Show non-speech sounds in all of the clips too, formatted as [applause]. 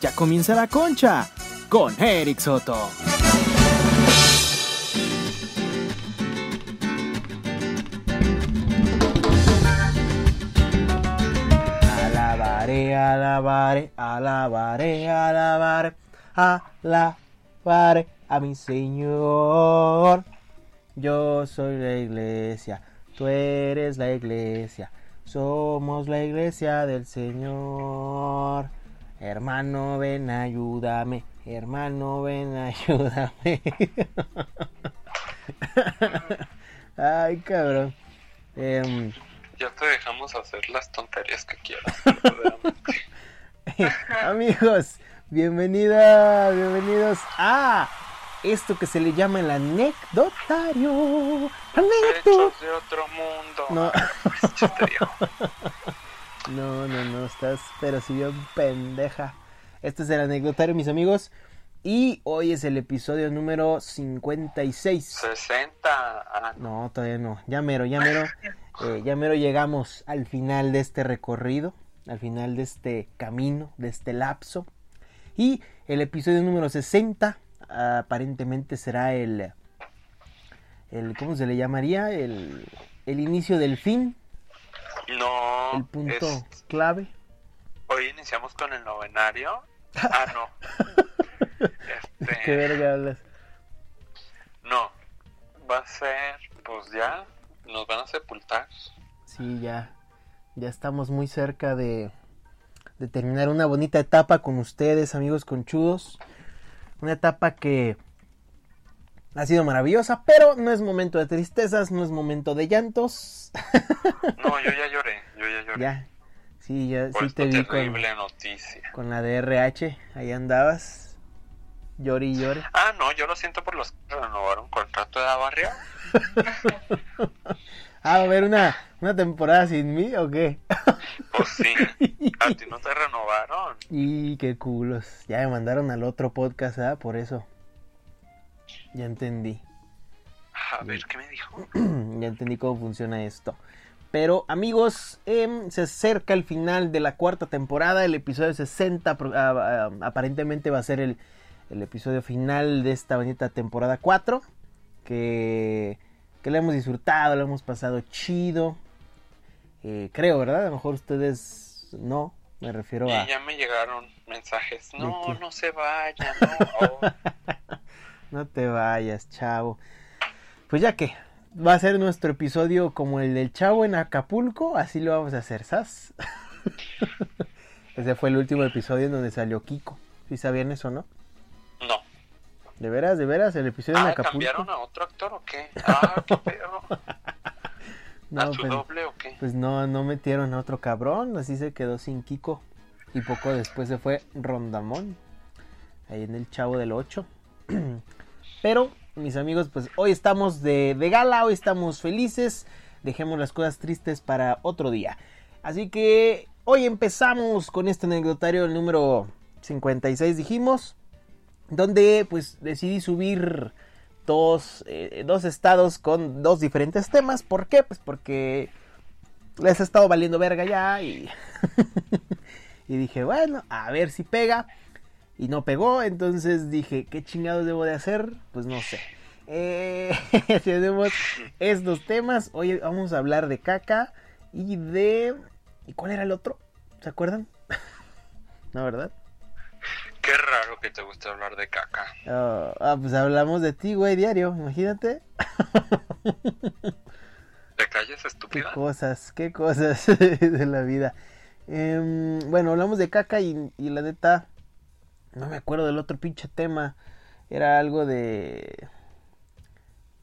Ya comienza la concha con Eric Soto. Alabaré, alabaré, alabaré, alabaré, alabaré a mi Señor. Yo soy la iglesia, tú eres la iglesia, somos la iglesia del Señor. Hermano, ven, ayúdame, hermano, ven, ayúdame. Ay, cabrón. Em, Ya te dejamos hacer las tonterías que quieras. Amigos, bienvenida, bienvenidos a esto que se le llama el anecdotario. Anecdo- Hechos de otro mundo. No. No, no, no, estás, pero si bien pendeja. Este es el anecdotario, mis amigos. Y hoy es el episodio número 56. 60. Ah, no. No, todavía no. Ya mero, ya mero. [laughs] eh, ya mero llegamos al final de este recorrido. Al final de este camino, de este lapso. Y el episodio número 60 aparentemente será el... el ¿Cómo se le llamaría? El, el inicio del fin. No. El punto es- clave. Hoy iniciamos con el novenario. Ah, no. ¿De [laughs] Este, qué verga hablas? No. Va a ser, pues ya, nos van a sepultar. Sí, ya. Ya estamos muy cerca de, de terminar una bonita etapa con ustedes, amigos conchudos. Una etapa que ha sido maravillosa, pero no es momento de tristezas, no es momento de llantos. No, yo ya lloré, yo ya lloré. ya. Sí, ya Por sí te vi con, terrible noticia. con la DRH. Ahí andabas. Llore y llore. Ah, no, yo lo siento por los que renovaron contrato de barrio. [laughs] Ah, ¿va a haber una, una temporada sin mí o qué? [laughs] Pues sí, a ti no te renovaron. Y qué culos. Ya me mandaron al otro podcast, ¿ah? Por eso. Ya entendí. A ver, ¿qué me dijo? [clears throat] ya entendí cómo funciona esto. Pero amigos, em, se acerca el final de la cuarta temporada. El episodio 60 pro- ah, ah, aparentemente va a ser el, el episodio final de esta bonita temporada 4. Que, que lo hemos disfrutado, lo hemos pasado chido. Eh, creo, ¿verdad? A lo mejor ustedes no. Me refiero a... Y ya me llegaron mensajes. No, no se vayan, no. [laughs] oh. No te vayas, chavo. Pues ya que va a ser nuestro episodio como el del chavo en Acapulco, así lo vamos a hacer, ¿sabes? [laughs] Ese fue el último episodio en donde salió Kiko. ¿Sí sabían eso, no? No. De veras, de veras, el episodio en Ah, Acapulco. ¿cambiaron a otro actor o qué? Ah, qué pedo. [laughs] No, ¿A su pues, doble o qué? pues no, no metieron a otro cabrón, así se quedó sin Kiko. Y poco después se fue Rondamón, ahí en el Chavo del 8. [clears throat] Pero, mis amigos, pues hoy estamos de, gala, hoy estamos felices. Dejemos las cosas tristes para otro día. Así que hoy empezamos con este anecdotario, el número 56 dijimos, donde pues decidí subir dos, eh, dos estados con dos diferentes temas. ¿Por qué? Pues porque les ha estado valiendo verga ya y, [laughs] y dije, bueno, a ver si pega. Y no pegó, entonces dije, ¿qué chingados debo de hacer? Pues no sé. Eh, [laughs] tenemos estos temas. Hoy vamos a hablar de caca y de... ¿Y cuál era el otro? ¿Se acuerdan? [laughs] no, ¿verdad? Qué raro que te guste hablar de caca. Ah, ah, pues hablamos de ti, güey, diario, imagínate. [laughs] ¿Te calles, Qué estúpida? cosas, qué cosas de la vida. Em, bueno, hablamos de caca y, y la neta, no me acuerdo del otro pinche tema. Era algo de,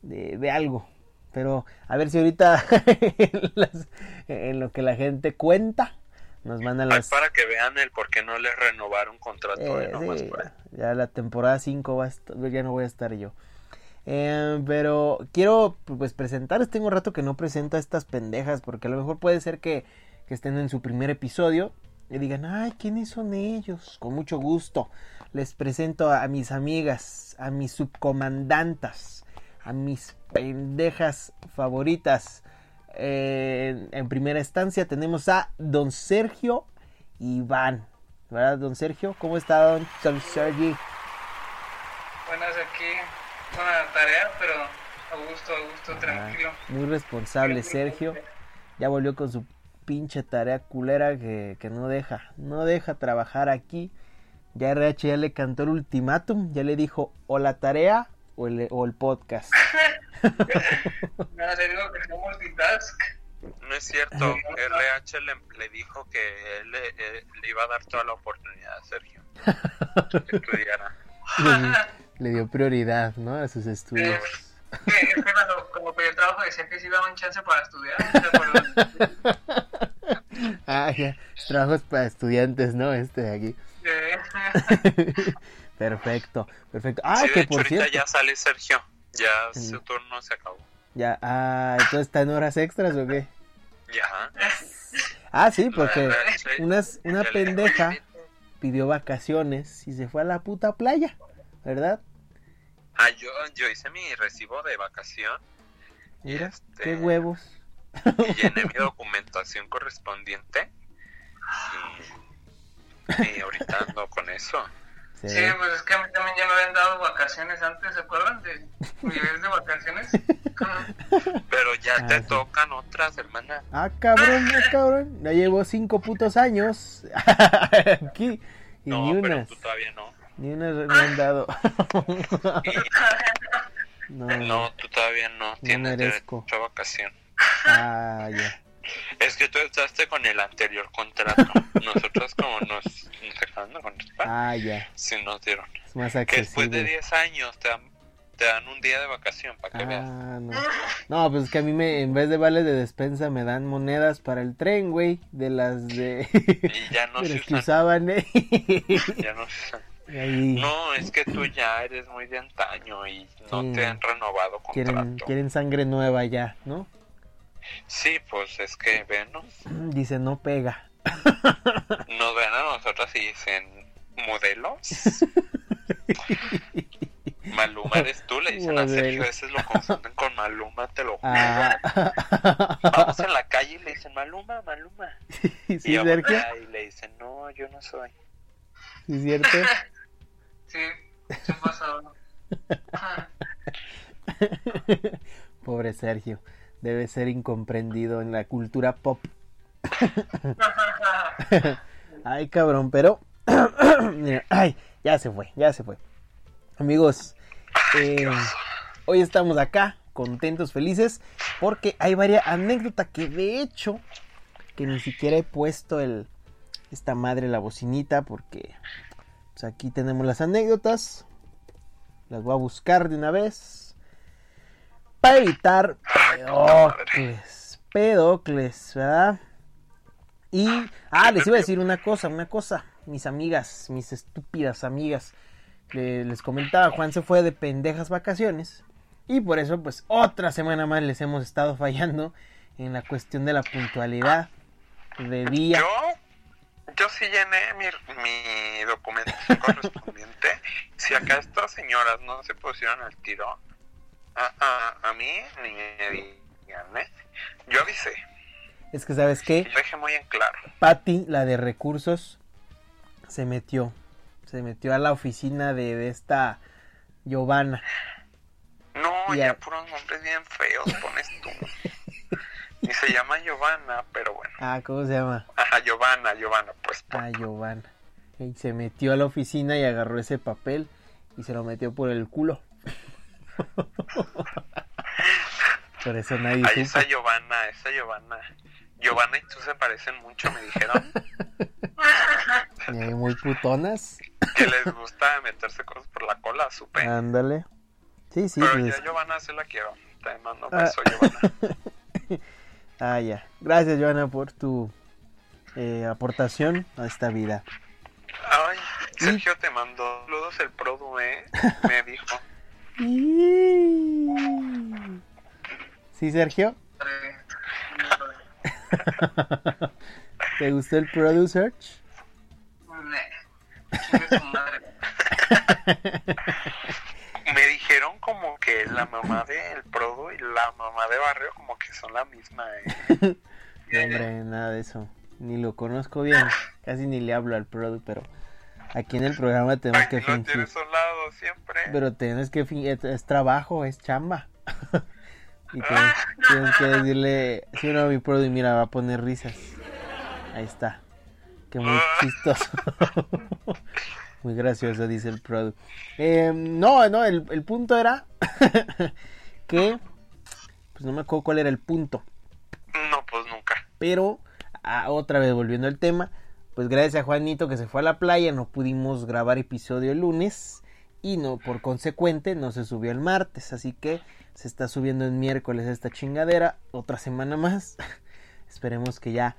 de, de algo. Pero a ver si ahorita [laughs] en, las- en lo que la gente cuenta nos mandan Ay, las... para que vean el por qué no les renovaron contrato. Eh, eh, nomás sí, para- ya la temporada 5 va a estar- ya no voy a estar yo. Eh, pero quiero pues presentarles, tengo un rato que no presento a estas pendejas, porque a lo mejor puede ser que, que estén en su primer episodio y digan, ay, ¿quiénes son ellos? Con mucho gusto. Les presento a, mis amigas, a mis subcomandantas, a mis pendejas favoritas. Eh, en, primera instancia tenemos a don Sergio Iván. ¿Verdad, don Sergio? ¿Cómo está, don, don Sergi? Buenas aquí, la tarea, pero a gusto, a gusto, Ah, tranquilo. muy responsable, Sergio. Ya volvió con su pinche tarea culera que, que no deja, no deja trabajar aquí. Ya RH ya le cantó el ultimátum, ya le dijo o la tarea o el, o el podcast. [laughs] Nada, le digo que sea multitask. No es cierto, [laughs] RH le, le dijo que él le, eh, le iba a dar toda la oportunidad a Sergio [laughs] que estudiara. le, le dio prioridad, ¿no? A sus estudios. Que es que cuando, cuando pedí el trabajo decía que sí daban chance para estudiar. [laughs] Ah, ya. Trabajos para estudiantes, ¿no? Este de aquí. [laughs] Perfecto, perfecto. Ah, sí, que hecho, por cierto. ya sale Sergio. Ya Sí. su turno se acabó. Ya, ah, entonces está en horas extras o qué? Ya. Ah, sí, porque unas, una pendeja pidió vacaciones y se fue a la puta playa, ¿verdad? Ah, yo, yo hice mi recibo de vacación Mira, Este- qué huevos. [laughs] y llené mi documentación correspondiente. Y, y ahorita ando con eso. Sí, ve. pues es que a mí también ya me habían dado vacaciones antes, ¿se acuerdan de mi vez de vacaciones? [laughs] Pero ya Ah, te sí. tocan otras, hermana. Ah, cabrón, ah, [laughs] cabrón. Ya llevo cinco putos años aquí y No, ni pero unas, tú todavía no. ni unas me han dado. No, no, tú todavía no tienes merezco. derecho a vacación. Ah, ya. Es que tú estás con el anterior contrato. Nosotros como nos, nos acaban de contratar, Ah, ya. sí nos dieron. Es más Que después de accesible. 10 años te dan, te dan un día de vacación para que veas. Ah, no. No, pues es que a mí me, en vez de vales de despensa me dan monedas para el tren, güey, de las de, Y ya no [laughs] se que usaban, eh. [laughs] Ya no se usan. [laughs] Ahí No, es que tú ya eres muy de antaño y no Sí. te han renovado quieren, contrato. quieren sangre nueva ya, ¿no? Sí, pues es que venos, Dice, no pega. [laughs] nos ven a nosotros y dicen, ¿modelos? [laughs] Maluma eres tú, le dicen a Sergio, a veces lo confunden con Maluma, te lo juro. Ah. Vamos en la calle y le dicen Maluma, Maluma. [laughs] ¿Sí, y vamos Sergio? y le dicen, no, yo no soy. ¿Sí es cierto? Sí, se ha pasado. Pobre Sergio. Debe ser incomprendido en la cultura pop. [laughs] Ay, cabrón, pero... [clears throat] Ay, ya se fue, ya se fue. Amigos, eh, hoy estamos acá, contentos, felices, porque hay varias anécdotas que de hecho, que ni siquiera he puesto el, esta madre, la bocinita, porque pues aquí tenemos las anécdotas. Las voy a buscar de una vez. Para evitar pedocles. Pedocles, ¿verdad? Y, ah, les iba a decir una cosa, una cosa. Mis amigas, mis estúpidas amigas. Le- les comentaba, Juan se fue de pendejas vacaciones. Y por eso, pues, otra semana más les hemos estado fallando en la cuestión de la puntualidad de día. Yo, yo sí llené mi, mi documentación correspondiente. Si acá estas señoras no se pusieron al tiro, a, a, a mí ni me digan, ¿eh? Yo avisé, Es que, ¿sabes qué? dejé muy en claro. Patty, la de recursos, se metió. Se metió a la oficina de, de esta Giovanna. No, Ya. ya puros nombres bien feos pones tú. Y se llama Giovanna, pero bueno. Ah, ¿cómo se llama? Ajá, Giovanna, Giovanna, pues. por- Ah, Giovanna. Y se metió a la oficina y agarró ese papel y se lo metió por el culo. Por eso nadie Ahí está Giovanna, esa Giovanna. Giovanna y tú se parecen mucho, me dijeron. [laughs] Muy putonas. que les gusta meterse cosas por la cola, supe. Ándale. Sí, sí, Pero pues. ya Giovanna se la quiero. Te mando un Ah. beso, Giovanna. [laughs] Ah, ya. Gracias, Giovanna, por tu eh, aportación a esta vida. Ay, Sergio te mandó saludos el Produ, ¿eh? [laughs] Me dijo. ¿Sí, Sergio? ¿Te gustó el su madre. [laughs] Me dijeron como que la mamá del Produ y la mamá de Barrio como que son la misma, ¿eh? [laughs] No, hombre, nada de eso. Ni lo conozco bien. Casi ni le hablo al Produ, pero aquí en el programa tenemos que fingir. siempre. Pero tienes que fingir. Es, trabajo, es chamba. [laughs] y tienes, tienes que decirle. Si no, mi Produ, mira, va a poner risas. Ahí está. Que muy chistoso. [laughs] muy gracioso, dice el Produ. Eh, no, no, el, el punto era [laughs] que. Pues no me acuerdo cuál era el punto. No, pues nunca. Pero, ah, otra vez volviendo al tema, pues gracias a Juanito que se fue a la playa, no pudimos grabar episodio el lunes y no, por consecuente, no se subió el martes. Así que se está subiendo el miércoles esta chingadera, otra semana más. [laughs] Esperemos que ya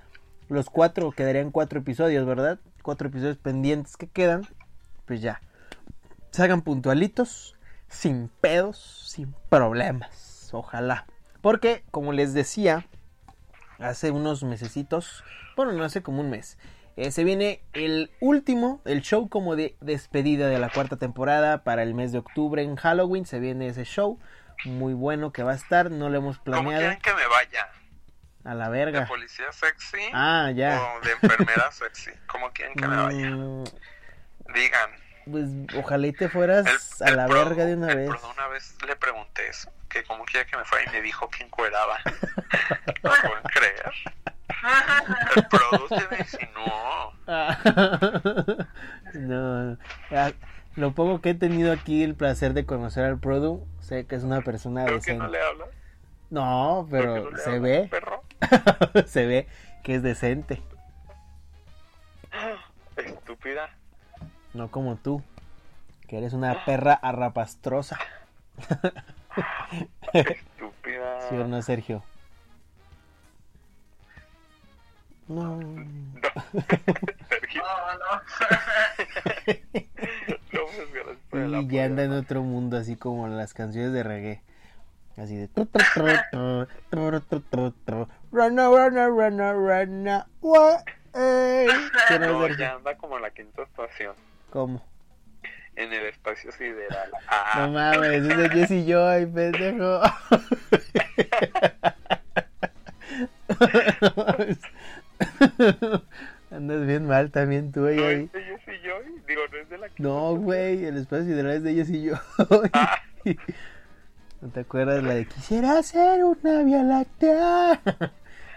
los cuatro, quedarían cuatro episodios, ¿verdad? Cuatro episodios pendientes que quedan, pues ya. Se hagan puntualitos, sin pedos, sin problemas. Ojalá. Porque, como les decía, hace unos mesecitos, bueno, no hace como un mes, eh, se viene el último, el show como de despedida de la cuarta temporada para el mes de octubre en Halloween. Se viene ese show muy bueno que va a estar, no lo hemos ¿Cómo planeado. quieren que me vaya? A la ¿De verga. policía sexy? Ah, ya. ¿O de enfermera sexy? ¿Cómo quieren que me vaya? Mm, Digan. pues ojalá y te fueras El, a la pro- verga de una el vez. pro una vez le pregunté eso, que cómo quiere que me fuera y me dijo que encueraba. [laughs] [laughs] ¿Lo pueden creer? [laughs] El producto me insinuó. Ah, no, [laughs] ah, lo poco que he tenido aquí el placer de conocer al Produ, sé que es una persona Creo que decente. no le hablas. No, que pero no se ve, Perro. [laughs] se ve que es decente, [gasps] Estúpida. no como tú, que eres una [gasps] perra arrapastrosa. Estúpida. ¿Sí o no, Sergio? No. Sergio. No, no. No, [laughs] pues, Y ya anda en otro mundo, así como las canciones de reggae. Así de. Rana, rana, rana, rana. [laughs] No, No, ya anda como en la quinta estación. ¿Cómo? En el espacio sideral. [laughs] No Ah, mames, es de Jesse Joy, pendejo. [laughs] Andas bien mal también tú, ¿No ahí. es de Jesse Joy? Digo, no es de la No, güey, el espacio sideral es de Jesse Joy. Ah. [laughs] ¿No te acuerdas la de quisiera ser una vía láctea? [laughs]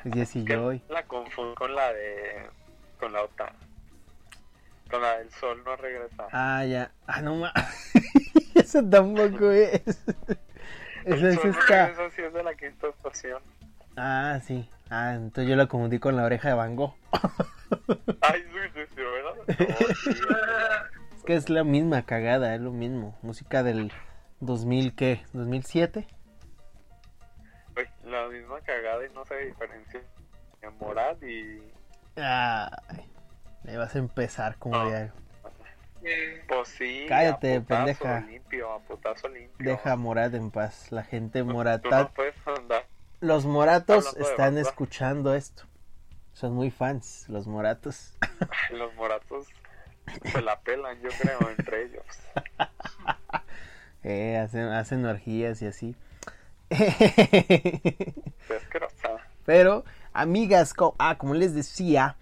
Es Jesse Que Joy. La confundo con la de. con la otra. Con la del sol no regresa. Ah, ya. Ah, no mames. Eso tampoco es. Eso el es sol no esta. regresa sí es de la quinta estación. Ah, sí. Ah, entonces yo la confundí con la oreja de Van Gogh. [laughs] Ay, ¿verdad? [laughs] No, Es que es la misma cagada, es lo mismo. Música del 2000, ¿qué? ¿2007? Güey, la misma cagada y no se diferencia. Morad y. Ay, ahí vas a empezar como No. diario. Pues sí. Cállate, a pendeja. limpio, a limpio. Deja a Morat en paz. La gente Tú no morata. puedes andar. Los moratos están escuchando esto. Son muy fans, los moratos. [laughs] Los moratos se la pelan, yo creo, entre ellos. [laughs] Eh, hacen, hacen orgías y así. [laughs] Pero, amigas, co- ah, como les decía,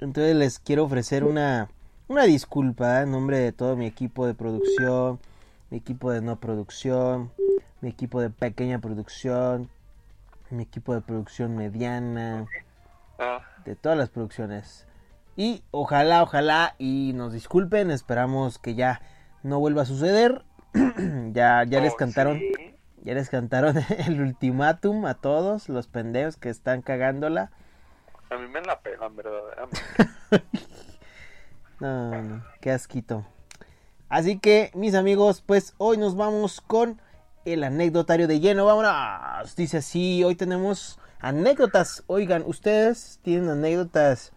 entonces les quiero ofrecer una, una disculpa en nombre de todo mi equipo de producción, mi equipo de no producción, mi equipo de pequeña producción, mi equipo de producción mediana, Ah, de todas las producciones. Y ojalá, ojalá, y nos disculpen, esperamos que ya no vuelva a suceder. [clears throat] ya, ya les oh, cantaron. sí. Ya les cantaron [laughs] el ultimátum a todos los pendejos que están cagándola. A mí me la pelan, verdaderamente. [laughs] No, no, qué asquito. Así que, mis amigos, pues hoy nos vamos con el anecdotario de lleno. Vámonos. Dice así, hoy tenemos anécdotas. Oigan, ustedes tienen anécdotas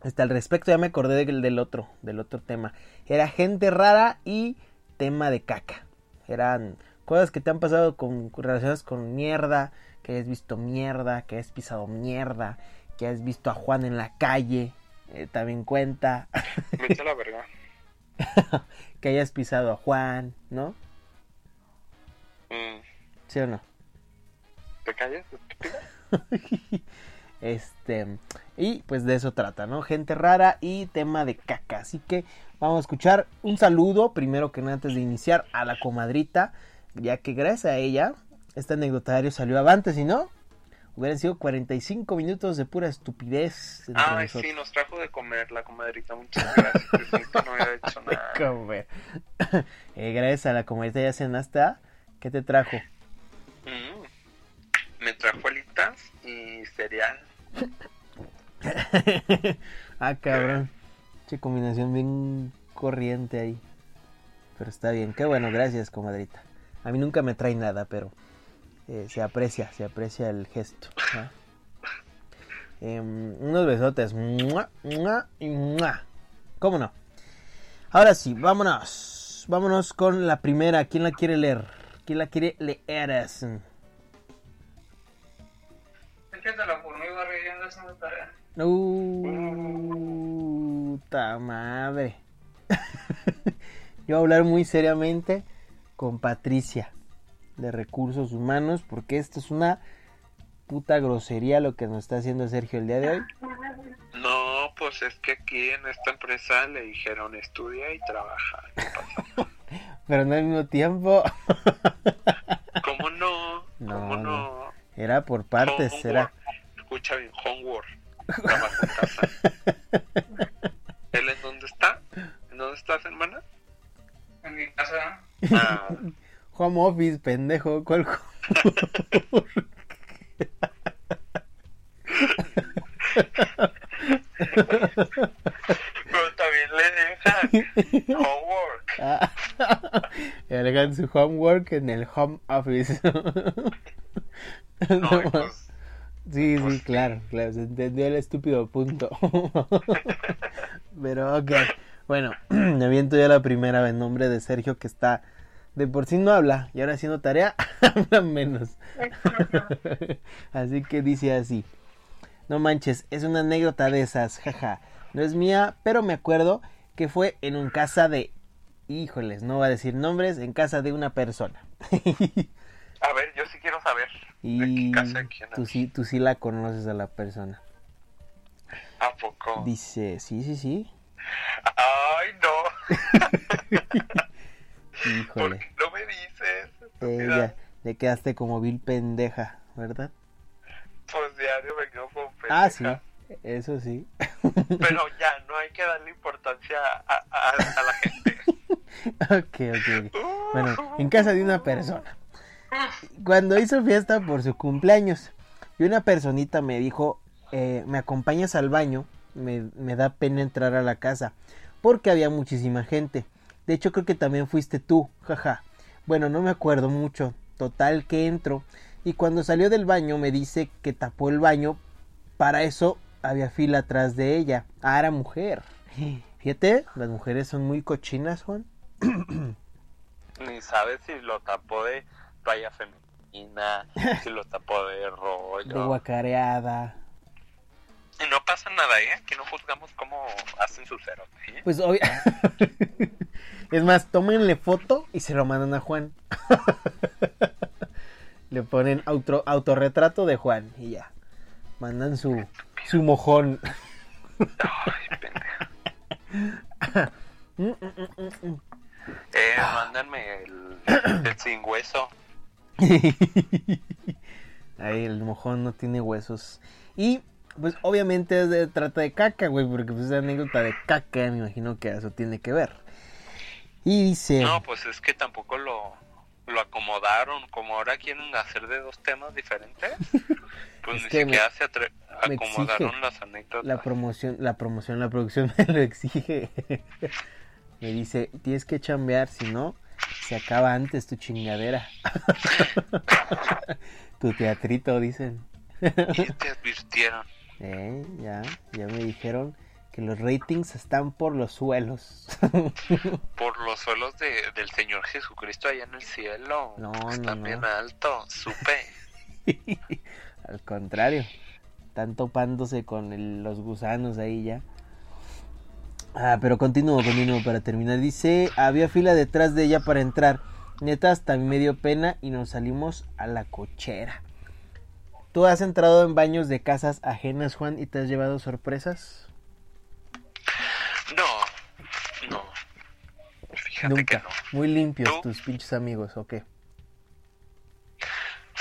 hasta al respecto. Ya me acordé del, del otro, del otro tema. Era gente rara y tema de caca. Eran cosas que te han pasado con relacionadas con mierda, que hayas visto mierda, que hayas pisado mierda, que has visto a Juan en la calle. eh, también cuenta Me la verga. [laughs] que hayas pisado a Juan, ¿no? Mm, ¿Sí o no? ¿Te callas? [laughs] Este, y pues de eso trata, ¿no? Gente rara y tema de caca. Así que vamos a escuchar un saludo, primero que nada, antes de iniciar, a la comadrita, ya que gracias a ella, este anecdotario salió avante, si no, hubieran sido 45 minutos de pura estupidez. Ay, nosotros. sí, nos trajo de comer la comadrita. Muchas gracias. No había hecho [laughs] nada. Comer. [coughs] Eh, gracias a la comadrita ya cenaste, ¿ah? ¿Qué te trajo? Mm. Me trajo alitas y cereal. [laughs] ah, cabrón. Che, combinación bien corriente ahí. Pero está bien. Qué bueno, gracias, comadrita. A mí nunca me trae nada, pero eh, se aprecia, se aprecia el gesto. Em, unos besotes. Mua, mua y mua. ¿Cómo no? Ahora sí, vámonos. Vámonos con la primera. ¿Quién la quiere leer? ¿Quién la quiere leer? Échatela por mí, Barry, yo ando haciendo tarea. Uh, puta madre. [laughs] Yo voy a hablar muy seriamente con Patricia de Recursos Humanos porque esto es una puta grosería lo que nos está haciendo Sergio el día de hoy. No, pues es que aquí en esta empresa le dijeron estudia y trabaja. ¿Qué pasa? [laughs] Pero no al mismo tiempo. [laughs] ¿Cómo no? No, ¿Cómo no. no? Era por partes, Homework. era. Escucha bien, homework. Trabajo en casa. [laughs] ¿Él en dónde está? ¿En dónde estás, hermana? En mi casa, Ah, Home office, pendejo. ¿Cuál pero [laughs] le dejan [laughs] homework. Ah, hagan su homework en el home office. No, [laughs] No, y pues, Sí, Pues sí, sí. claro, claro, se entendió el estúpido punto. [laughs] Pero ok, bueno, [clears throat] me aviento ya la primera en nombre de Sergio que está, de por sí no habla y ahora haciendo tarea habla menos. así que dice así, no manches, es una anécdota de esas, jaja, no es mía, pero me acuerdo que fue en un casa de, híjoles, no va a decir nombres, en casa de una persona. [laughs] a ver, yo sí quiero saber. ¿De y qué casa quién tú sí, tú sí la conoces a la persona. ¿A poco? Dice, sí, sí, sí. Ay, no. [laughs] ¿Por Híjole. qué no me dices? Eh, ya, le quedaste como vil pendeja, ¿verdad? Pues diario me quedo con Ah, sí. Eso sí. Pero ya, no hay que darle importancia a, a- a la gente. [laughs] ok, ok, ok. Bueno, en casa de una persona. Cuando hizo fiesta por su cumpleaños, y una personita me dijo, eh, ¿me acompañas al baño? Me, me da pena entrar a la casa, porque había muchísima gente. De hecho, creo que también fuiste tú, jaja. Bueno, no me acuerdo mucho. Total que entro, y cuando salió del baño me dice que tapó el baño. Para eso había fila atrás de ella. Ah, era mujer. Fíjate, las mujeres son muy cochinas, Juan. [clears throat] Ni sabes si lo tapó de toalla femenina, si lo tapó de De rollo. guacareada. Y no pasa nada, ¿eh? Aquí no juzgamos cómo hacen su cero. ¿eh? Pues obvio. [laughs] es más, tómenle foto y se lo mandan a Juan. [laughs] Le ponen auto, autorretrato de Juan y ya. Mandan su, su mojón. Ay, mm. Eh, mándenme el, el sin hueso. Ahí el mojón no tiene huesos. Y pues obviamente es de, trata de caca, güey, porque pues es anécdota de caca, me imagino que eso tiene que ver. Y dice... No, pues es que tampoco lo, lo acomodaron. Como ahora quieren hacer de dos temas diferentes, [laughs] pues Es ni que me- siquiera se atre- me acomodaron exige las anécdotas. La promoción, la promoción, la producción [laughs] me lo exige. me dice, tienes que chambear, si no, se acaba antes tu chingadera. [laughs] tu teatrito, dicen. Y te advirtieron. Eh, ya, ya me dijeron que los ratings están por los suelos. [laughs] Por los suelos de, del Señor Jesucristo allá en el cielo. No, no, Están no. bien altos, supe. Al contrario, están topándose con el- los gusanos ahí ya. Ah, pero continúo, continúo para terminar. Dice, había fila detrás de ella para entrar. Neta, hasta me dio pena y nos salimos a la cochera. ¿Tú has entrado en baños de casas ajenas, Juan, y te has llevado sorpresas? No, no. Fíjate que Nunca. no. Muy limpios ¿Tú? tus pinches amigos, ¿o qué?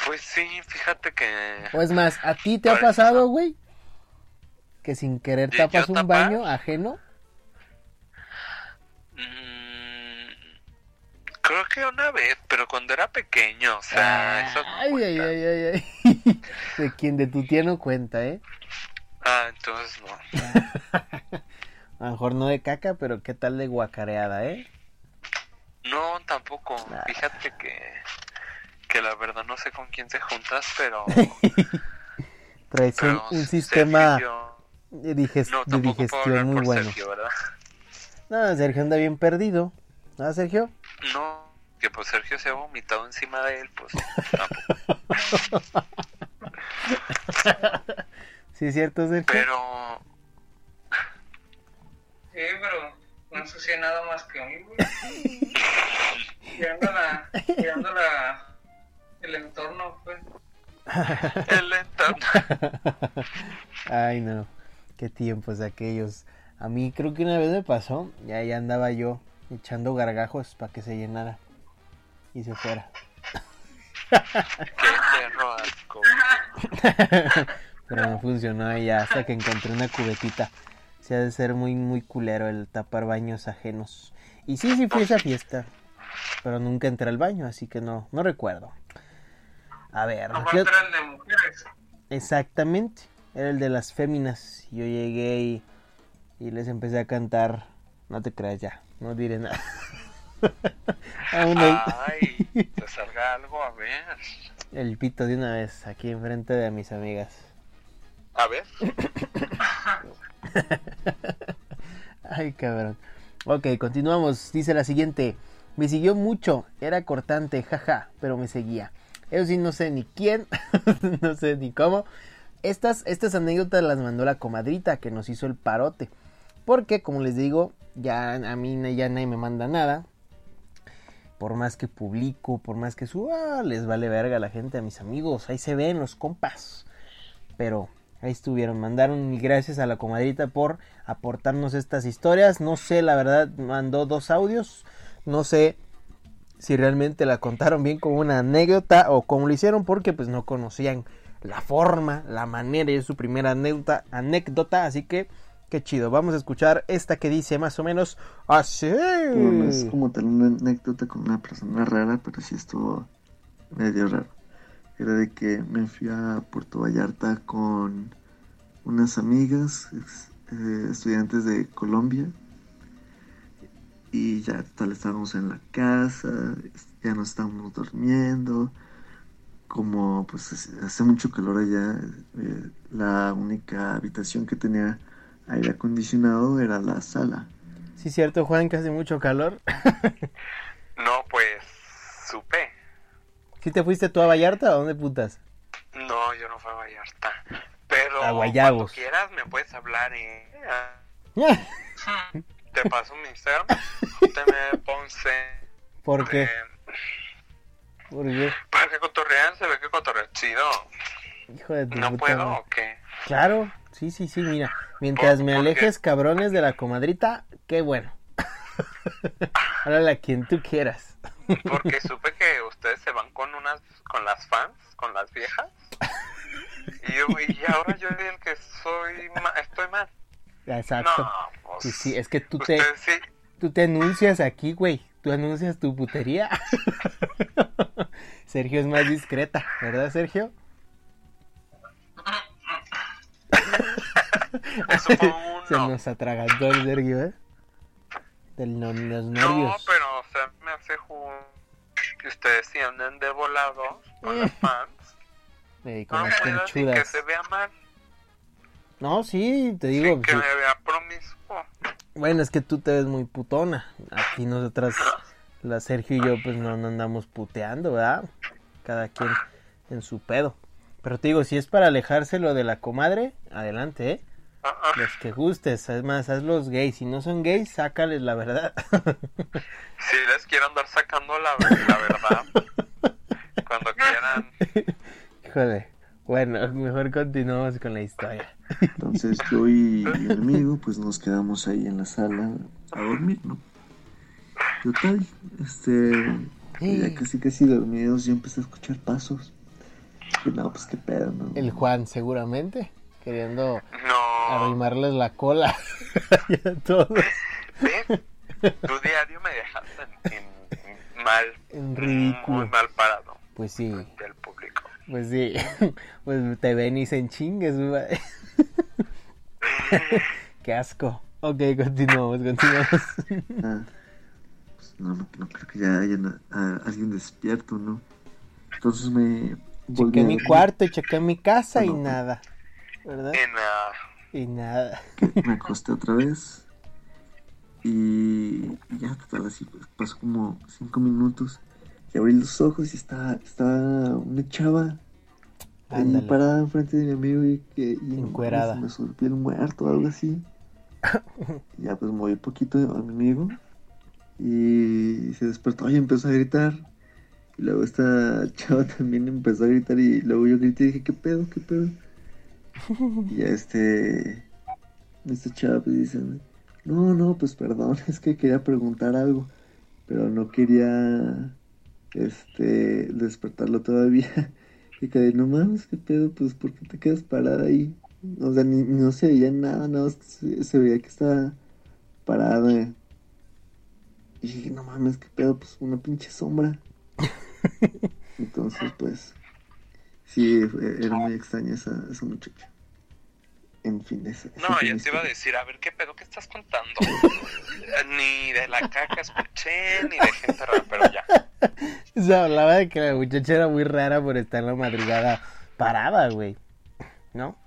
Pues sí, fíjate que... O es más, ¿a ti te ha Parece pasado, güey? Que sin querer ¿De yo tapas un tapar? baño ajeno. Mm, creo que una vez, pero cuando era pequeño, o sea, eso no ay, ay, ay, ay, ay. [laughs] De quien de tu tía no cuenta, ¿eh? Ah, entonces no. [laughs] A lo mejor no de caca, pero qué tal de guacareada, ¿eh? No, tampoco. Ah. Fíjate que, que la verdad no sé con quién se juntas, pero... [laughs] Traes un, pero un sistema Sergio- de, No, digestión muy bueno. Sergio, ¿verdad? No, Sergio anda bien perdido. ¿Ah, Sergio? No, que pues Sergio se ha vomitado encima de él, pues tampoco. [laughs] Sí, es cierto, Sergio. Pero Sí, pero no ensucié nada más que mí, güey. La, cuidando la, el entorno, pues. [laughs] el entorno... Ay, no. Qué tiempos aquellos. A mí creo que una vez me pasó. Y ahí andaba yo echando gargajos para que se llenara. Y se fuera. Qué perro asco. [laughs] Pero no funcionó y ya hasta que encontré una cubetita. Se ha de ser muy, muy culero el tapar baños ajenos. Y sí, sí fui a esa fiesta. Pero nunca entré al baño, así que no, no recuerdo. A ver, No ¿qué- falta el de mujeres. exactamente. Era el de las féminas. Yo llegué y, y les empecé a cantar. No te creas ya, no diré nada. [laughs] Ay, [laughs] te salga algo, a ver. el pito de una vez aquí enfrente de mis amigas. A ver. [laughs] Ay, cabrón. Ok, continuamos. Dice la siguiente. Me siguió mucho. Era cortante, jaja, pero me seguía. Eso sí, no sé ni quién, [laughs] no sé ni cómo. Estas, estas anécdotas las mandó la comadrita que nos hizo el parote. Porque, como les digo, ya a mí ya nadie me manda nada. Por más que publico, por más que suba, les vale verga a la gente, a mis amigos. Ahí se ven los compas. Pero ahí estuvieron. Mandaron y gracias a la comadrita por aportarnos estas historias. No sé, la verdad, mandó dos audios. No sé si realmente la contaron bien como una anécdota o cómo lo hicieron porque pues no conocían la forma, la manera y es su primera anécdota, anécdota, así que qué chido. Vamos a escuchar esta que dice más o menos así. Bueno, no es como tal una anécdota con una persona rara, pero sí estuvo medio raro. Era de que me fui a Puerto Vallarta con unas amigas, eh, estudiantes de Colombia. Y ya tal estábamos en la casa, ya nos estábamos durmiendo. Como pues hace- mucho calor allá, eh, la única habitación que tenía aire acondicionado era la sala. Sí, cierto, Juan, que hace mucho calor. [laughs] No, pues supe. ¿Sí te fuiste tú a Vallarta o dónde putas? No, yo no fui a Vallarta. Pero A cuando quieras me puedes hablar, ¿eh? [laughs] [laughs] Te paso mi Instagram. Te me ponce. ¿Por qué? eh, ¿Por qué? para que cotorrean, se ve que cotorrean chido. Hijo de tu ¿No puta puedo madre. o qué? Claro, sí, sí, sí, mira. Mientras ¿Por- me qué? alejes, cabrones, de la comadrita, qué bueno. [laughs] Háblale a quien tú quieras. Porque supe que ustedes se van con unas, con las fans, con las viejas. Y, yo, y ahora yo soy el que soy, ma- estoy mal. [laughs] Exacto. No, pues, Sí, sí, es que tú te, sí. tú te anuncias aquí, güey. Tú anuncias tu putería. [laughs] Sergio es más discreta, ¿verdad, Sergio? [laughs] Eso fue un Se no. nos atragantó el Sergio, ¿eh? Del no- los No, nervios. pero o sea, me hace ju- que ustedes sí anden de volados con las [laughs] fans. Eh, con No las puedo que se vea mal, No, sí, te digo. sin que sí. me vea promiscuo. Bueno, es que tú te ves muy putona. Aquí nosotras, la Sergio y yo, pues no, no andamos puteando, ¿verdad? Cada quien en su pedo. Pero te digo, si es para alejárselo de la comadre, adelante, ¿eh? Los que gustes, es más, haz los gays. Si no son gays, sácales la verdad. [laughs] Si les quiero andar sacando la, la verdad, [laughs] cuando quieran. Híjole. Bueno, [laughs] mejor continuamos con la historia. Entonces yo y mi amigo pues nos quedamos ahí en la sala a dormir, ¿no? Total, este, ya casi casi dormidos yo empecé a escuchar pasos. Y no, pues qué pedo, ¿no? El Juan, seguramente, queriendo No. arrimarles la cola [laughs] a todos. ¿Ves? Tu diario me dejaste en, en mal. En ridículo. Muy mal parado Pues sí. Pues sí. [laughs] Pues te ven y se enchingues, güey. [laughs] Qué asco. Ok, continuamos, continuamos. Ah, pues no, no, no creo que ya haya a- alguien despierto, ¿no? Entonces me volví Chequé mi cuarto, chequé mi casa y No, no. nada. ¿Verdad? En, ah, Y nada. me acosté otra vez y, y ya total así pues, pasó como cinco minutos y abrí los ojos y estaba, estaba una chava ahí Ándale. parada enfrente de mi amigo y que y Encuerada. me sorbió el muerto o algo así y [laughs] ya pues moví un poquito a mi amigo y se despertó y empezó a gritar y luego esta [laughs] chava también empezó a gritar y luego yo grité y dije qué pedo qué pedo y ya este esta chava pues dice no no pues perdón [laughs] es que quería preguntar algo pero no quería este despertarlo todavía. [laughs] Y que no mames qué pedo pues por qué te quedas parada ahí o sea ni, no se veía nada nada más que se, se veía que estaba parada. Y dije no mames qué pedo pues una pinche sombra [laughs] entonces pues sí era muy extraña esa, esa muchacha en fin no, mi te iba a decir, a ver qué pedo, qué estás contando. [laughs] ni de la caca escuché, ni de gente rara, pero ya. [laughs] Se hablaba de que la muchacha era muy rara por estar en la madrugada parada, güey. ¿No?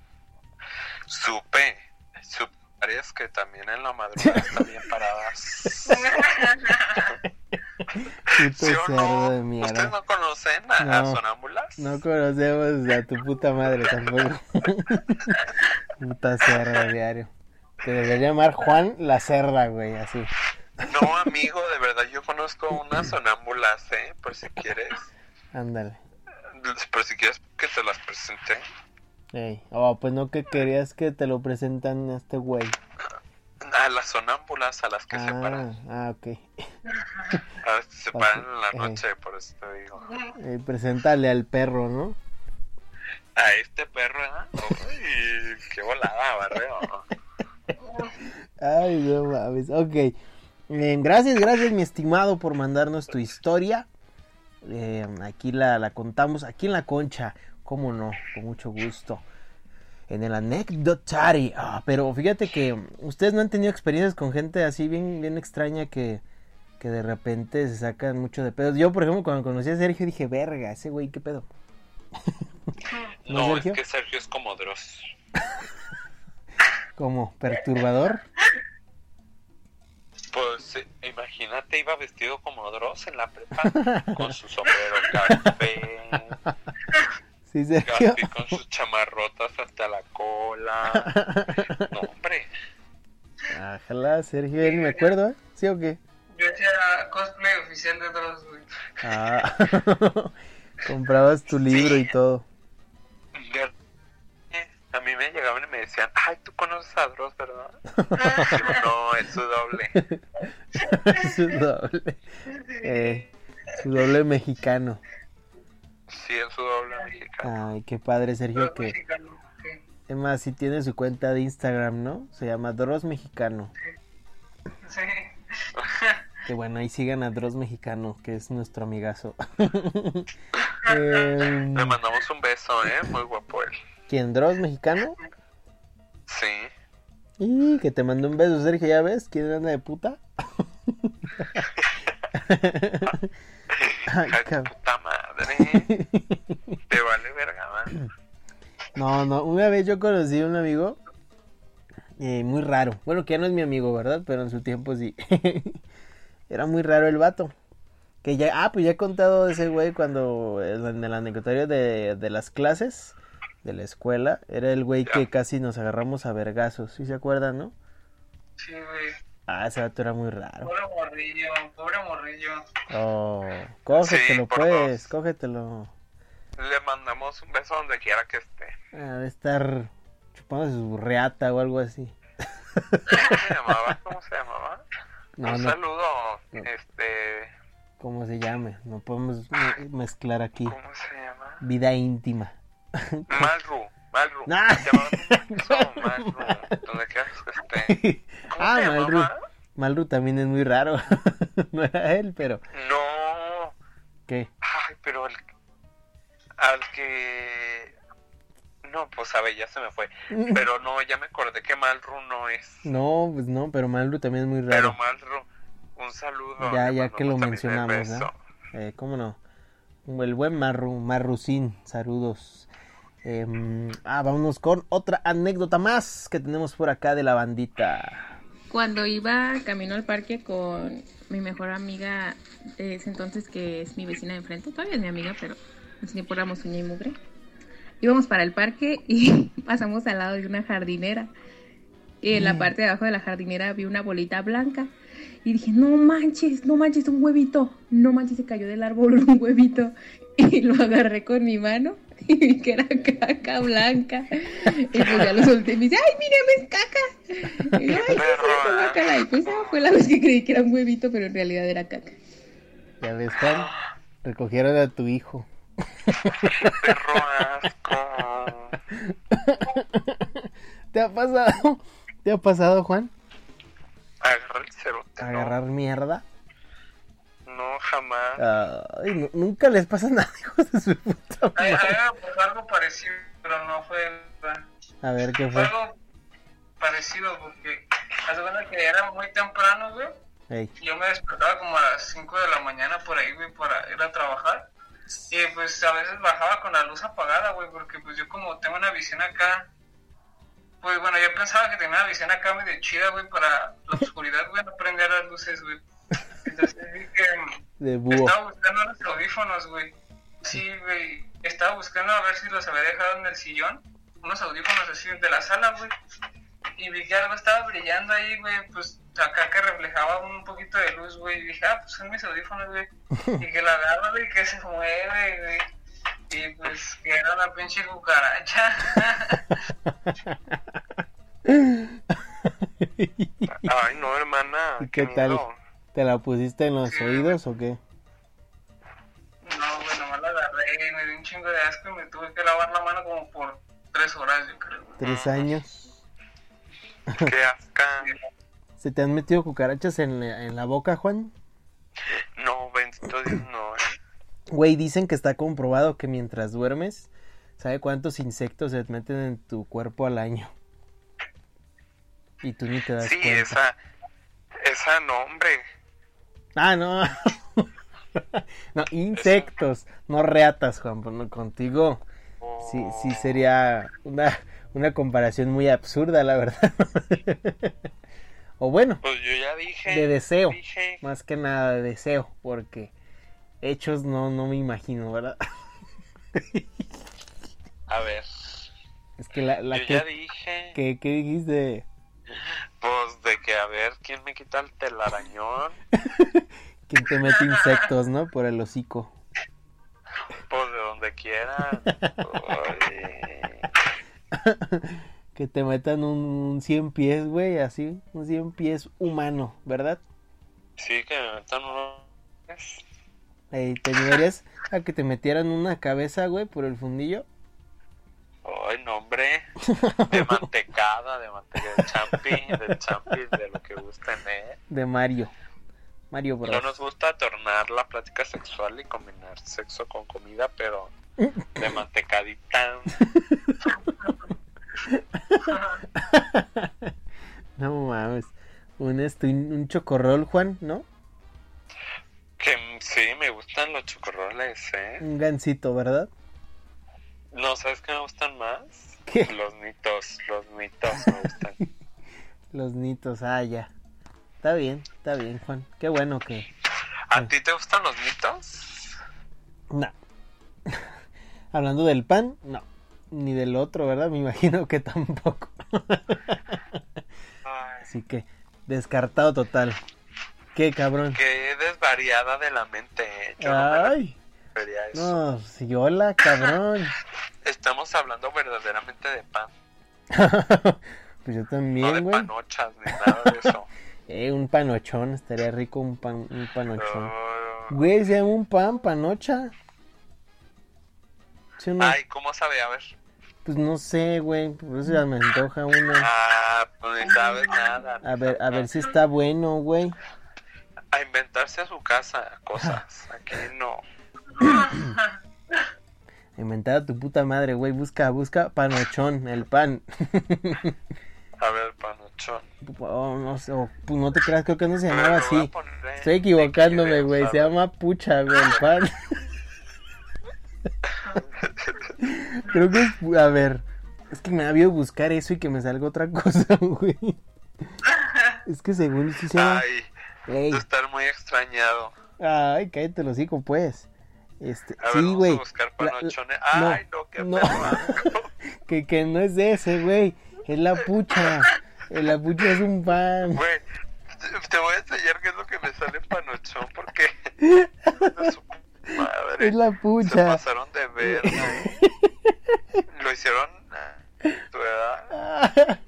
Supe, supe varias que también en la madrugada están bien paradas. [laughs] Puto ¿Sí o cerdo no? de ¿Ustedes mierda. no conocen a, a No. sonámbulas? No conocemos a tu puta madre tampoco. [laughs] puta cerda diario. Te debería llamar Juan la cerda, güey, así. No, amigo, de verdad, yo conozco unas sonámbulas, ¿eh? Por si quieres. Ándale. Por si quieres que te las presente. Ey. Oh, pues no que querías que te lo presentan a este güey. A las sonámbulas a las que se paran. Ah, ah, ok. A veces se paran en la Ey. noche, por eso te digo. Eh, preséntale al perro, ¿no? A este perro, ¿eh? Uy, qué volada, barreo. Ay, no mames. Ok. Eh, gracias, gracias, mi estimado, por mandarnos tu historia. Eh, aquí la, la contamos, aquí en la concha. ¿Cómo no? Con mucho gusto. En el anecdotary. Ah, pero fíjate que ustedes no han tenido experiencias con gente así bien, bien extraña que, que de repente se sacan mucho de pedos. Yo, por ejemplo, cuando conocí a Sergio dije, verga, ese güey, ¿qué pedo? [laughs] ¿No, No, Sergio? es que Sergio es como Dross. [laughs] Como perturbador. Pues eh, imagínate, iba vestido como Dross en la prepa, con su sombrero café, Sí, Sergio. Gaspi con sus chamarrotas hasta la cola. [laughs] No, hombre. Ojalá, Sergio, él me acuerdo, ¿eh? ¿Sí o qué? Yo hacía cosplay oficial de Dross, güey. Ah, [laughs] comprabas tu libro y todo. A mí me llegaban y me decían, ay, tú conoces a Dross, ¿verdad? [laughs] Yo, no, es su doble. su doble. Eh, su doble mexicano. Sí, es su doble mexicano. Ay, qué padre, Sergio, que... mexicano, sí. Es más, sí tiene su cuenta de Instagram, ¿no? Se llama Dross Mexicano. Sí. [laughs] Que bueno, ahí sigan a Dross Mexicano, que es nuestro amigazo. [laughs] Em, Le mandamos un beso, ¿eh? Muy guapo él. ¿Quién? ¿Dross Mexicano? Sí. Y que te mandó un beso, Sergio, ¿ya ves? ¿Quién anda de puta? [laughs] Ay, puta madre. Te vale verga, man. No, no, una vez yo conocí a un amigo eh, muy raro. Bueno, que ya no es mi amigo, ¿verdad? Pero en su tiempo sí. [laughs] Era muy raro el vato. Que ya, ah, pues ya he contado de ese güey cuando en el anecdotario de, de las clases de la escuela. Era el güey que casi nos agarramos a vergazos. ¿Sí se acuerdan, no? Sí, güey. Ah, ese vato era muy raro. Pobre morrillo, pobre morrillo. Oh, cógetelo, Sí, pues, dos. cógetelo. Le mandamos un beso donde quiera que esté. Ha de estar chupándose su reata o algo así. ¿Cómo se llamaba? [laughs] ¿Cómo se llamaba? No, un no, saludo, No. este, ¿cómo se llame? No podemos me- mezclar aquí. ¿cómo se llama? Vida íntima. Malru, Malru. [laughs] Ah. Beso, Malru, donde quieras que esté. [laughs] ¿Cómo Ah, Malru. Malru también es muy raro. [laughs] no era él, pero No, ¿qué? ay, pero el, al que... No, pues sabe, ya se me fue. [laughs] Pero no, ya me acordé que Malru no es. No, pues no, pero Malru también es muy Pero raro. Malru, un saludo. Ya, ya que lo mencionamos. Eh, ¿Cómo no? El buen Marru, Marrucín, saludos. Em, ah, vámonos con otra anécdota más que tenemos por acá de la bandita. Cuando iba camino al parque con mi mejor amiga de ese entonces, que es mi vecina de enfrente, todavía es mi amiga, pero nos tiempo éramos uña y mugre. Íbamos para el parque y [laughs] pasamos al lado de una jardinera. Y en la Mm. parte de abajo de la jardinera vi una bolita blanca. Y dije, no manches, no manches, un huevito. No manches, se cayó del árbol [laughs] un huevito. [laughs] Y lo agarré con mi mano y [laughs] vi que era caca blanca. Y pues ya lo solté y me dice, ay, mírame, es caca. Y yo, ay, ¿qué es guácala?". Y pues ah, fue la vez que creí que era un huevito, pero en realidad era caca. Ya ves, Juan, recogieron a tu hijo. Perro [laughs] asco. ¿Te ha pasado? ¿Te ha pasado, Juan? Agarra el cerote. ¿no? Agarrar mierda. No, jamás. Ay, nu- nunca les pasa [laughs] nada, hijos de su puta madre. me pasó algo parecido, pero no fue. A ver, ¿qué Fue fue? algo parecido porque. Hace cuenta que era muy temprano, güey. Ey, Yo me despertaba como a las 5 de la mañana por ahí, güey, para ir a trabajar. Y pues a veces bajaba con la luz apagada, güey, porque pues yo como tengo una visión acá, pues bueno, yo pensaba que tenía una visión acá muy de chida, güey, para la oscuridad, güey, no prender las luces, güey. Entonces vi que de búho. estaba buscando los audífonos, güey. Sí, güey, estaba buscando a ver si los había dejado en el sillón, unos audífonos así de la sala, güey. Y vi que algo estaba brillando ahí, güey, pues acá que reflejaba un poquito de luz, güey. Y dije, ah, pues son mis audífonos, güey. Y que la agarro, güey, que se mueve, güey. Y pues que era una pinche cucaracha. [laughs] Ay, no, hermana. ¿Y qué tal? miedo. ¿Te la pusiste en los Sí. oídos o qué? no, güey, nomás la agarré y me dio un chingo de asco y me tuve que lavar la mano como por tres horas, yo creo. ¿Tres Mm. años? Qué asca. [laughs] ¿Se te han metido cucarachas en la, en la boca, Juan? No, bendito Dios, no. eh. Güey, dicen que está comprobado que mientras duermes, ¿sabe cuántos insectos se meten en tu cuerpo al año? Y tú ni te das Sí, cuenta. esa. Esa nombre. Ah, no. [laughs] no, insectos, no reatas, Juan. pues no, contigo sí, sí sería una, una comparación muy absurda, la verdad. [laughs] o bueno, Pues yo ya dije. de deseo. Dije. Más que nada de deseo, porque hechos no, no me imagino, ¿verdad? [laughs] A ver. Es que la, la yo que, ya dije. que, que dijiste, Pues de que a ver quién me quita el telarañón. [laughs] quien te mete insectos, ¿no? Por el hocico. Pues de donde quieran. [laughs] Que te metan un, un 100 pies, güey, así, un 100 pies humano, ¿verdad? Sí, que me metan uno. Ey, ¿Te ayudarías a que te metieran una cabeza, güey, por el fundillo? Ay, no, hombre. [laughs] De mantecada, de manteca de champi, de champi, de lo que gusten, ¿eh? De Mario. Mario No Bros. nos gusta tornar la plática sexual y combinar sexo con comida, pero de mantecadita. [laughs] No mames. Un, este, un, un chocorrol, Juan, ¿no? Que mm, sí, me gustan los chocorroles, ¿eh? Un gansito, ¿verdad? No, ¿sabes qué me gustan más? ¿Qué? Los mitos, los mitos me gustan. [laughs] Los nitos, ah, ya. Está bien, está bien, Juan. Qué bueno que... ¿A ti te gustan los mitos? No. [laughs] Hablando del pan, no. Ni del otro, ¿verdad? Me imagino que tampoco. [laughs] Así que, descartado total. Qué cabrón. qué desvariada de la mente, ¿eh? Yo no me la- Ay, refería a eso. No, sí, hola, cabrón. [laughs] Estamos hablando verdaderamente de pan. [laughs] pues yo no también, de güey. panochas ni nada de eso. [laughs] Eh, un panochón, estaría rico un pan, un panochón. Oh. Güey, se llama un pan, panocha. ¿Sí no? Ay, ¿cómo sabe? A ver. Pues no sé, güey, por eso ya me antoja uno. Ah, pues ni sabes nada. A ver, a ver si está bueno, güey. A inventarse a su casa cosas. Aquí no. [coughs] Inventar a tu puta madre, güey. Busca, busca panochón, el pan. A ver, panochón. Oh, no sé, oh, pues no te creas, creo que no se llamaba así. poner Estoy equivocándome, güey. Se llama pucha, güey, el pan. [laughs] Creo que es, a ver, es que me había buscar eso y que me salga otra cosa, [laughs] güey. Es que según sí se llama... Ay, estar muy extrañado. ay, cállate los hocico, pues. Este, A ver, sí, güey. Ay, no, qué no. [laughs] Que, que no es ese, güey. Es la pucha. Eh, La pucha es un pan. Güey, te- voy a enseñar qué es lo que me sale panochón porque [laughs] madre. Es la Se pucha. pasaron de verga. ¿eh? [laughs] Lo hicieron tu edad.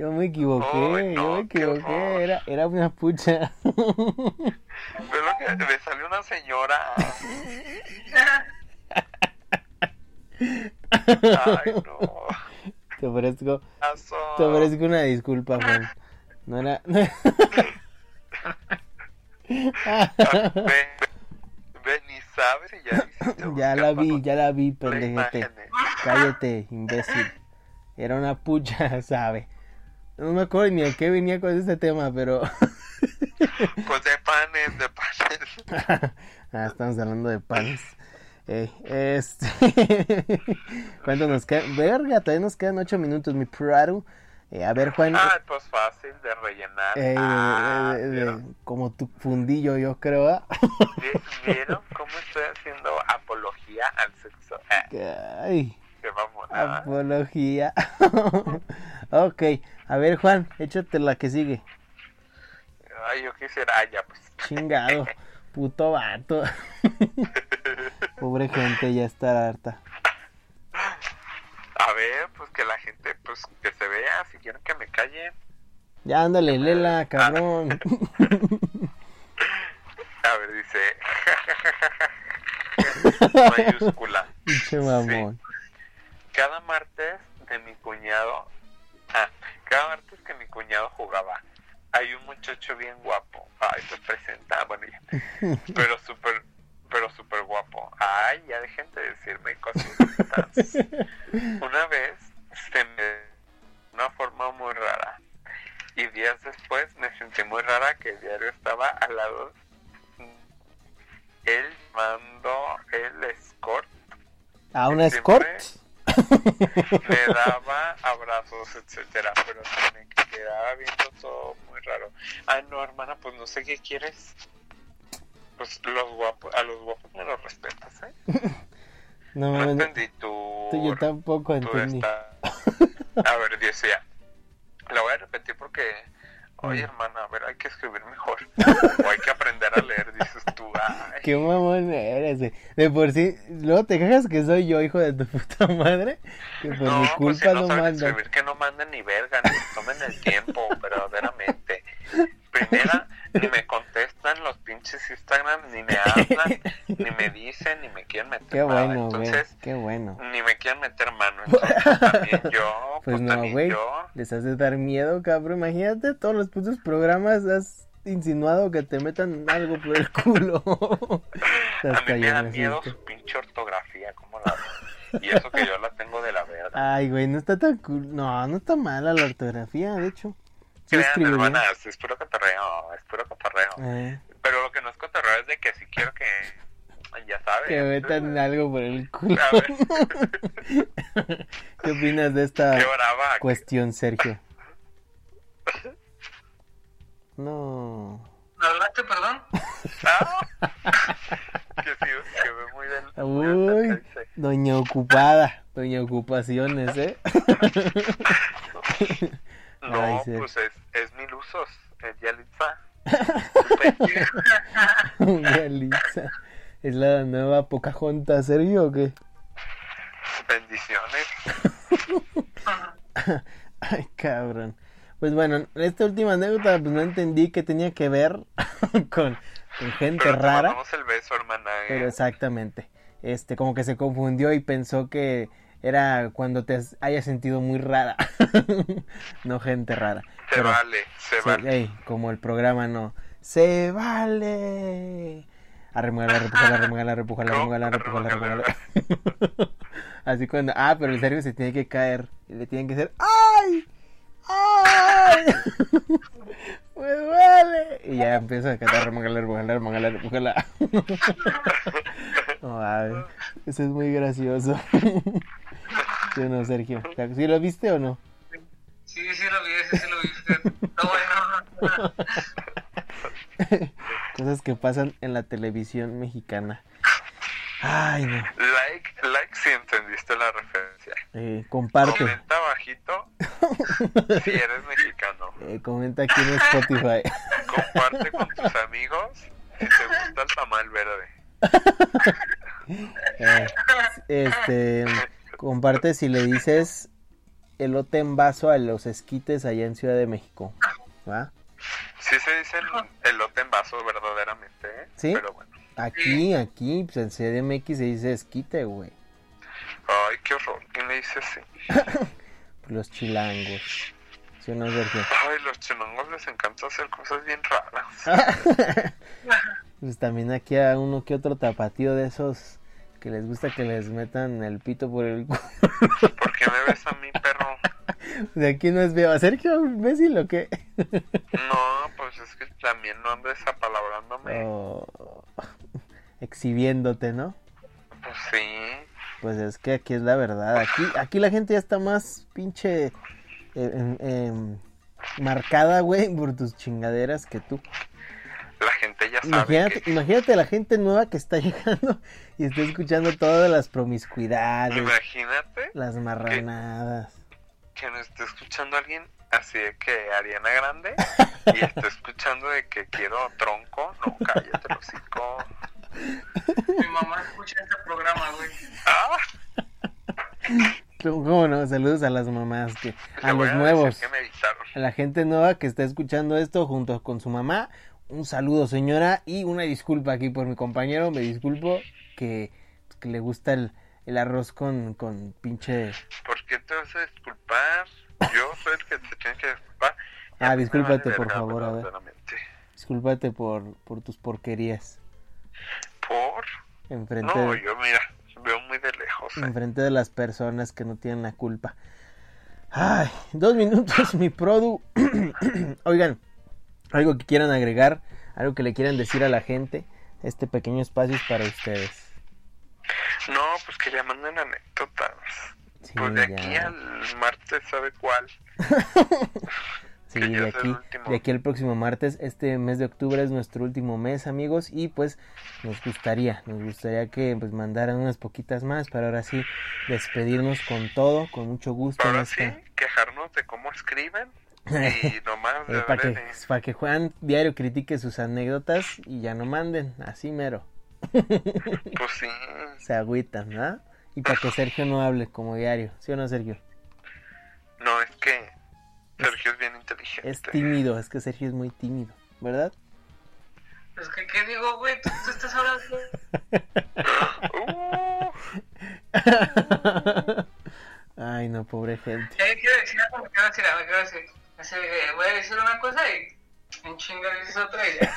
Yo me equivoqué, yo me qué equivoqué. Era, era una pucha. [laughs] Ve lo que me salió una señora. Ay, no. Te ofrezco, te ofrezco una disculpa, Juan. No era. Ve, ve, ni sabes y ya [laughs] ya la vi, ya la vi, pendejete. Cállate, imbécil. Era una pucha, [laughs] sabe. No me acuerdo ni de qué venía con este tema, pero. [laughs] Pues de panes, de panes. [laughs] ah, estamos hablando de panes. Eh, este. [laughs] ¿Cuánto nos queda? Verga, todavía nos quedan ocho minutos, mi Prado. Eh, a ver, Juan. Ah, pues fácil de rellenar. eh, ah, de- de- de- como tu fundillo, yo creo. ¿ah? ¿Vi- ¿Vieron cómo estoy haciendo apología al sexo? Eh, Ay, que vamos Ah, a... apología. ok, a ver, Juan, échate la que sigue. Ay, yo quisiera... Ah, ya, pues. Chingado, [laughs] puto vato. [laughs] Pobre gente, ya está harta. A ver, pues que la gente, pues que se vea, si quieren que me calle. Ya ándale, lela, cabrón. [laughs] A ver, dice... mayúscula. Pinche mamón. Cada martes de mi cuñado... Ah, cada martes que mi cuñado jugaba, hay un muchacho bien guapo. Ay, se presenta, bueno, ya. [laughs] Pero súper, pero súper guapo. Ay, ya dejen de decirme cositas. Una vez se me... de una forma muy rara. Y días después me sentí muy rara que el diario estaba al lado. Él mandó el escort, ¿A una Siempre- [laughs] me daba abrazos, etcétera, pero se me quedaba viendo todo muy raro. Ah, no, hermana, pues no sé qué quieres. Pues los guapos, a los guapos me los respetas, ¿eh? [laughs] No No entendí tu... tú- yo tampoco entendí. esta- [laughs] A ver, decía, la voy a repetir porque, oye hermana, a ver, hay que escribir mejor. O hay que aprender a leer, dices tú. Ay, Qué mamón eres, güey. De por sí, luego te quejas que soy yo, hijo de tu puta madre. Que por no, mi pues si culpa no no, saben manda. escribir, que no manden ni verga, ni tomen el tiempo, [laughs] verdaderamente. Primera, ni me contestan los pinches Instagram, ni me hablan, ni me dicen, ni me quieren meter Qué nada. bueno, güey. Entonces, Qué bueno. ni me quieren meter mano. Entonces, también yo, [laughs] Pues pues, no, güey. yo. Les hace dar miedo, cabrón. Imagínate, todos los putos programas has insinuado que te metan algo por el culo. [laughs] A mí me da miedo su pinche ortografía, como la. Y eso que yo la tengo de la verga. Ay, güey, no está tan cool. No, no está mala la ortografía, de hecho. Sí Crean, hermanas, es puro cotorreo, es puro cotorreo. Eh, Pero lo que no es cotorreo es de que si quiero que, ya sabes. que metan [laughs] algo por el culo. A ver, [laughs] ¿Qué opinas de esta cuestión, Sergio? [laughs] No. ¿Me hablaste, perdón? Ah, que sí, que ve muy del... Uy, doña ocupada, doña ocupaciones, ¿eh? No, pues es, es mil usos, es Yalitza. Yalitza. ¿Es la nueva Pocahontas, Sergio, o qué? Bendiciones. [laughs] Ay, cabrón. Pues bueno, esta última anécdota, pues no entendí que tenía que ver [laughs] con, con gente Pero rara. el beso, hermana. ¿eh? Pero exactamente. Este, como que se confundió y pensó que era cuando te hayas sentido muy rara. [laughs] no gente rara. Se Pero- vale, se vale. como el programa no. ¡Se vale! Arremugala, repujala, repujala, No, arremugala, repujala. [laughs] Así cuando. Ah, pero el serio se tiene que caer. Y le tienen que hacer. ¡Ay! ¡Ay! [laughs] ¡Me duele! Y ya empieza a cantar remangala, remangala, remangala, remangala. No, ay, eso es muy gracioso. ¿Sí o no, Sergio? ¿Sí lo viste o no? Sí, sí lo vi, sí lo vi. fíjate. Está bueno. Cosas que pasan en la televisión mexicana. Ay, no. Like, like si entendiste la referencia. Eh, comparte. Comenta bajito [laughs] si eres mexicano. Eh, comenta aquí en Spotify. [laughs] Comparte con tus amigos si te gusta el tamal verde. [laughs] Eh, este, comparte si le dices elote en vaso a los esquites allá en Ciudad de México. ¿Va? Sí se dice elote en vaso verdaderamente, ¿eh? ¿Sí? Pero bueno. Aquí, aquí, pues en CDMX se dice esquite, güey. Ay, qué horror. ¿Quién le dice así? [laughs] Los chilangos. ¿Sí no? Ay, los chilangos les encanta hacer cosas bien raras. [laughs] Pues también aquí a uno que otro tapatío de esos que les gusta que les metan el pito por el culo. ¿Por qué me ves a mí, perro? De aquí no es veo. ¿A Sergio imbécil o qué? No, pues es que también no andes apalabrándome. Oh, exhibiéndote, ¿no? Pues sí. Pues es que aquí es la verdad. Aquí, aquí la gente ya está más pinche eh, marcada, güey, por tus chingaderas que tú. La gente ya sabe Imagínate, que... imagínate la gente nueva que está [laughs] llegando y está escuchando todas las promiscuidades, Imagínate las marranadas. que nos esté escuchando alguien así de que Ariana Grande y está escuchando de que quiero tronco. No, cállate, los hocico. Mi mamá escucha este programa, güey. Ah, ¿Cómo no? Saludos a las mamás, que, a le los nuevos, que me a la gente nueva que está escuchando esto junto con su mamá. Un saludo, señora, y una disculpa aquí por mi compañero. Me disculpo que, que le gusta el, el arroz con, con pinche. ¿Por qué te vas a disculpar? Yo soy el que te tiene que disculpar. Ah, discúlpate, por favor, a ver. Discúlpate por, por tus porquerías. ¿Por? Enfrente, No, de, yo mira, veo muy de lejos. ¿eh? enfrente de las personas que no tienen la culpa. Ay, dos minutos, mi produ. [clears throat] Oigan, algo que quieran agregar, algo que le quieran decir a la gente. Este pequeño espacio es para ustedes. No, pues que ya manden anécdotas. Sí, pues de aquí al martes, ¿sabe cuál? [laughs] Sí, [laughs] de aquí, de aquí al próximo martes, este mes de octubre es nuestro último mes, amigos, y pues nos gustaría, nos gustaría que pues mandaran unas poquitas más para ahora sí despedirnos con todo, con mucho gusto. en Ahora sí, quejarnos de cómo escriben y [laughs] nomás Eh, para, que, para que Juan diario critique sus anécdotas y ya no manden, así mero. [laughs] Pues sí, Se agüitan, ¿verdad? Y para que [laughs] Sergio no hable como diario, ¿sí o no, Sergio? no, es que Sergio es bien inteligente. Es tímido, es que Sergio es muy tímido, ¿verdad? Pues que, ¿qué digo, güey? ¿Tú, tú estás hablando. Uh, Ay, no, pobre gente. ¿Qué quiero decir? algo? ¿Qué quiero decir? algo? quiero decir. Así, eh, voy a decir una cosa y un chingo dices otra y ya.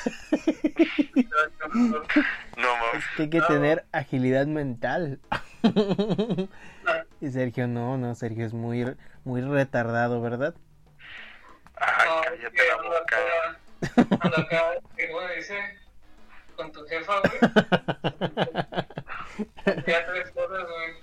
[laughs] no mames. Que hay que tener agilidad mental. [laughs] y Sergio no, no, Sergio es muy, muy retardado, ¿verdad? Ay, No, cállate que la boca. acá- Ando acá, que güey, dice, con tu jefa, güey. [laughs] Ya tres cosas, güey.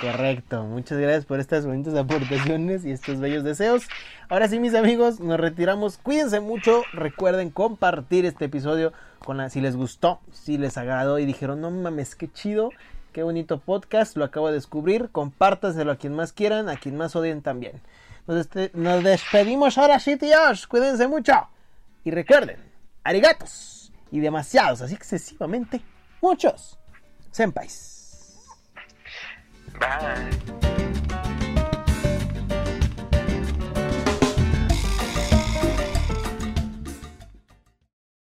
Correcto, muchas gracias por estas bonitas aportaciones y estos bellos deseos. Ahora sí, mis amigos, nos retiramos. Cuídense mucho. Recuerden compartir este episodio con si les gustó, si les agradó y dijeron, no mames, qué chido, qué bonito podcast, lo acabo de descubrir. Compártaselo a quien más quieran, a quien más odien también. Nos, este- nos despedimos ahora sí, tíos. Cuídense mucho. Y recuerden, arigatos y demasiados, así excesivamente muchos senpais. Bye.